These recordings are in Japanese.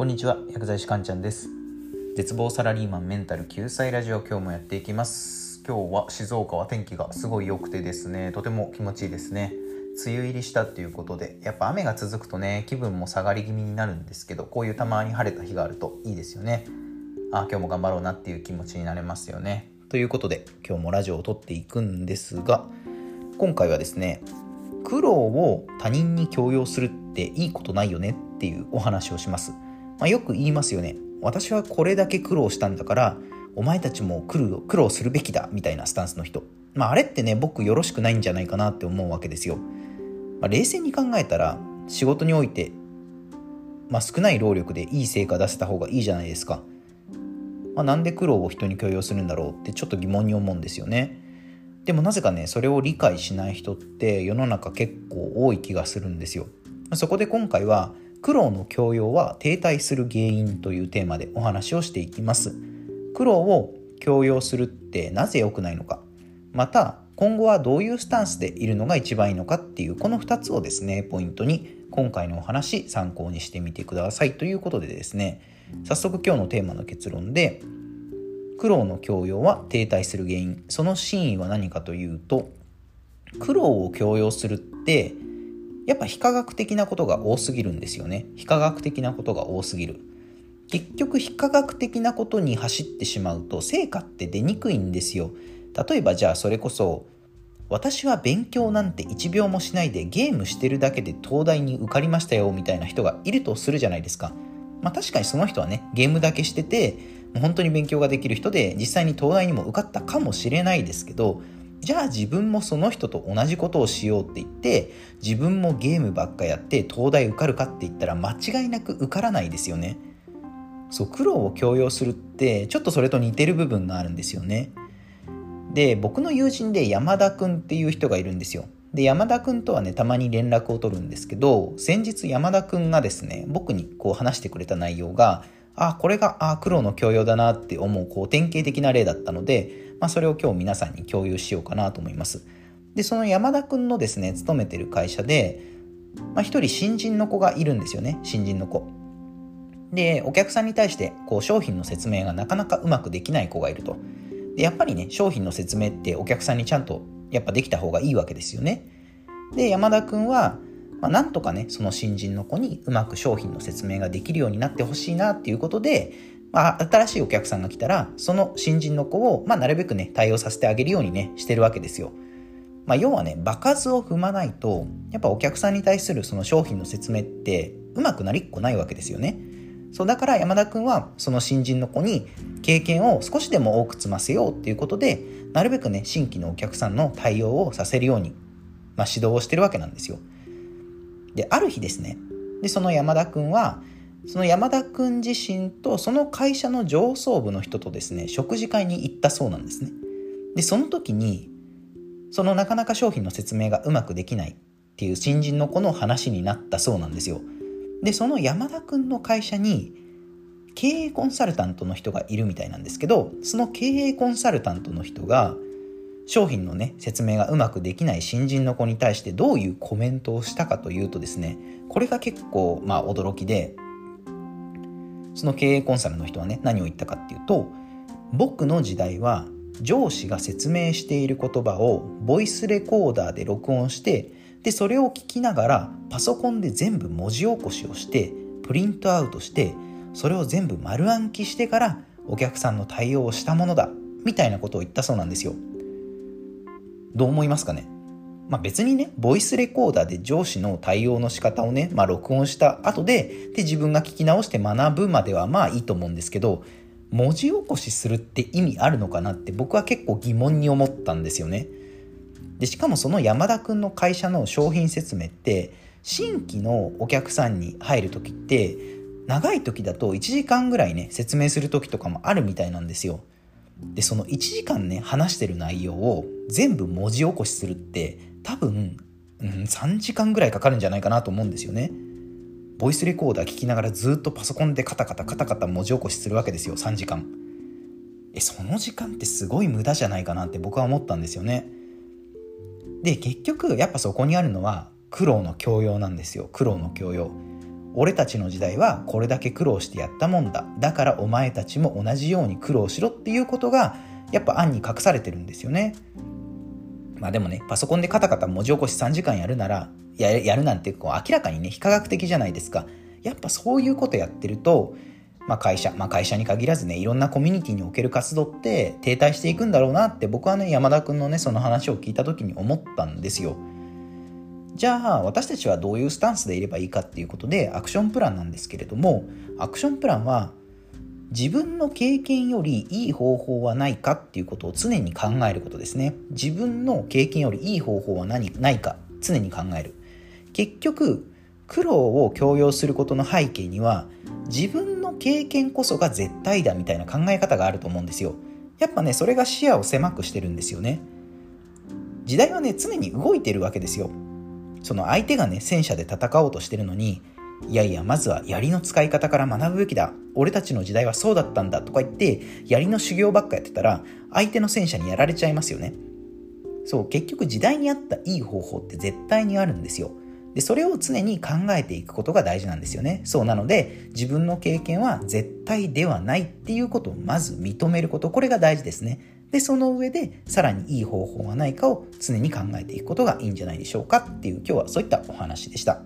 こんにちは薬剤師かんちゃんです。絶望サラリーマンメンタル救済ラジオ今日もやっていきます。今日は静岡は天気がすごい良くてですねとても気持ちいいですね。梅雨入りしたっていうことでやっぱ雨が続くとね気分も下がり気味になるんですけどこういうたまに晴れた日があるといいですよね。あ今日も頑張ろうなっていう気持ちになれますよね。ということで今日もラジオを撮っていくんですが今回はですね苦労を他人に強要するっていいことないよねっていうお話をします、まあ、よく言いますよね。私はこれだけ苦労したんだからお前たちも苦労苦労するべきだみたいなスタンスの人。まああれってね僕よろしくないんじゃないかなって思うわけですよ、まあ、冷静に考えたら仕事において、まあ、少ない労力でいい成果出せた方がいいじゃないですか、まあ、なんで苦労を人に強要するんだろうってちょっと疑問に思うんですよね。でもなぜかねそれを理解しない人って世の中結構多い気がするんですよ。そこで今回は苦労の強要は停滞する原因というテーマでお話をしていきます。苦労を強要するってなぜ良くないのか。また今後はどういうスタンスでいるのが一番いいのかっていうこの2つをですねポイントに今回のお話参考にしてみてください。ということでですね早速今日のテーマの結論で苦労の強要は停滞する原因。その真意は何かというと苦労を強要するってやっぱ非科学的なことが多すぎるんですよね。非科学的なことが多すぎる。結局非科学的なことに走ってしまうと成果って出にくいんですよ。例えばじゃあそれこそ私は勉強なんて1秒もしないでゲームしてるだけで東大に受かりましたよみたいな人がいるとするじゃないですか。まあ確かにその人はねゲームだけしてて本当に勉強ができる人で実際に東大にも受かったかもしれないですけどじゃあ自分もその人と同じことをしようって言って自分もゲームばっかやって東大受かるかって言ったら間違いなく受からないですよね。そう苦労を強要するってちょっとそれと似てる部分があるんですよね。で僕の友人で山田くんっていう人がいるんですよ。で山田くんとはねたまに連絡を取るんですけど先日山田くんがですね僕にこう話してくれた内容があこれがあ苦労の教養だなって思うこう典型的な例だったので、まあ、それを今日皆さんに共有しようかなと思います。でその山田くんのですね勤めてる会社で、まあ、一人新人の子がいるんですよね。新人の子。でお客さんに対してこう商品の説明がなかなかうまくできない子がいると。でやっぱりね商品の説明ってお客さんにちゃんとやっぱできた方がいいわけですよね。で山田くんはまあ、なんとかねその新人の子にうまく商品の説明ができるようになってほしいなっていうことで、まあ、新しいお客さんが来たらその新人の子を、まあ、なるべくね対応させてあげるようにねしてるわけですよ。まあ、要はね場数を踏まないとやっぱお客さんに対するその商品の説明ってうまくなりっこないわけですよね。そうだから山田君はその新人の子に経験を少しでも多く積ませようっていうことでなるべくね新規のお客さんの対応をさせるように、まあ、指導をしてるわけなんですよ。である日ですねでその山田君はその山田君自身とその会社の上層部の人とですね食事会に行ったそうなんですね。でその時にそのなかなか商品の説明がうまくできないっていう新人の子の話になったそうなんですよ。でその山田君の会社に経営コンサルタントの人がいるみたいなんですけどその経営コンサルタントの人が商品のね説明がうまくできない新人の子に対してどういうコメントをしたかというとですねこれが結構まあ驚きでその経営コンサルの人はね何を言ったかっていうと僕の時代は上司が説明している言葉をボイスレコーダーで録音してでそれを聞きながらパソコンで全部文字起こしをしてプリントアウトしてそれを全部丸暗記してからお客さんの対応をしたものだみたいなことを言ったそうなんですよ。どう思いますかね？まあ、別にね、ボイスレコーダーで上司の対応の仕方をね、まあ、録音した後で、で、自分が聞き直して学ぶまではまあいいと思うんですけど、文字起こしするって意味あるのかなって僕は結構疑問に思ったんですよね。で、しかもその山田くんの会社の商品説明って、新規のお客さんに入る時って、長い時だと1時間ぐらいね、説明する時とかもあるみたいなんですよ。でその1時間ね話してる内容を全部文字起こしするって多分、うん、3時間ぐらいかかるんじゃないかなと思うんですよね。ボイスレコーダー聞きながらずっとパソコンでカタカタカタカタ文字起こしするわけですよ3時間。えその時間ってすごい無駄じゃないかなって僕は思ったんですよね。で結局やっぱそこにあるのは苦労の強要なんですよ。苦労の強要。俺たちの時代はこれだけ苦労してやったもんだ。だからお前たちも同じように苦労しろっていうことがやっぱ案に隠されてるんですよね。まあでもねパソコンでカタカタ文字起こし3時間やるならややるなんてこう明らかにね非科学的じゃないですかやっぱそういうことやってるとまあ、会社、まあ、会社に限らずねいろんなコミュニティにおける活動って停滞していくんだろうなって僕はね山田君のねその話を聞いた時に思ったんですよ。じゃあ私たちはどういうスタンスでいればいいかっていうことでアクションプランなんですけれどもアクションプランは自分の経験よりいい方法はないかっていうことを常に考えることですね。自分の経験よりいい方法は何ないか常に考える。結局苦労を強要することの背景には自分の経験こそが絶対だみたいな考え方があると思うんですよ。やっぱねそれが視野を狭くしてるんですよね。時代はね常に動いてるわけですよ。その相手がね戦車で戦おうとしてるのにいやいやまずは槍の使い方から学ぶべきだ。俺たちの時代はそうだったんだ。とか言って槍の修行ばっかやってたら相手の戦車にやられちゃいますよね。そう結局時代に合ったいい方法って絶対にあるんですよ。でそれを常に考えていくことが大事なんですよね。そうなので自分の経験は絶対ではないっていうことをまず認めること。これが大事ですね。でその上でさらにいい方法はないかを常に考えていくことがいいんじゃないでしょうかっていう今日はそういったお話でした。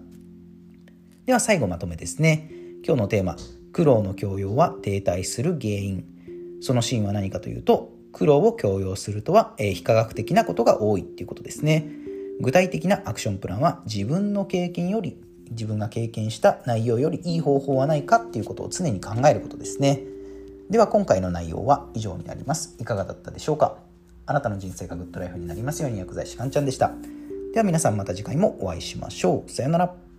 では最後まとめですね。今日のテーマ苦労の強要は停滞する原因。そのシーンは何かというと苦労を強要するとは、えー、非科学的なことが多いっていうことですね。具体的なアクションプランは自分の経験より自分が経験した内容よりいい方法はないかっていうことを常に考えることですね。では今回の内容は以上になります。いかがだったでしょうか。あなたの人生がグッドライフになりますように薬剤師かんちゃんでした。では皆さんまた次回もお会いしましょう。さようなら。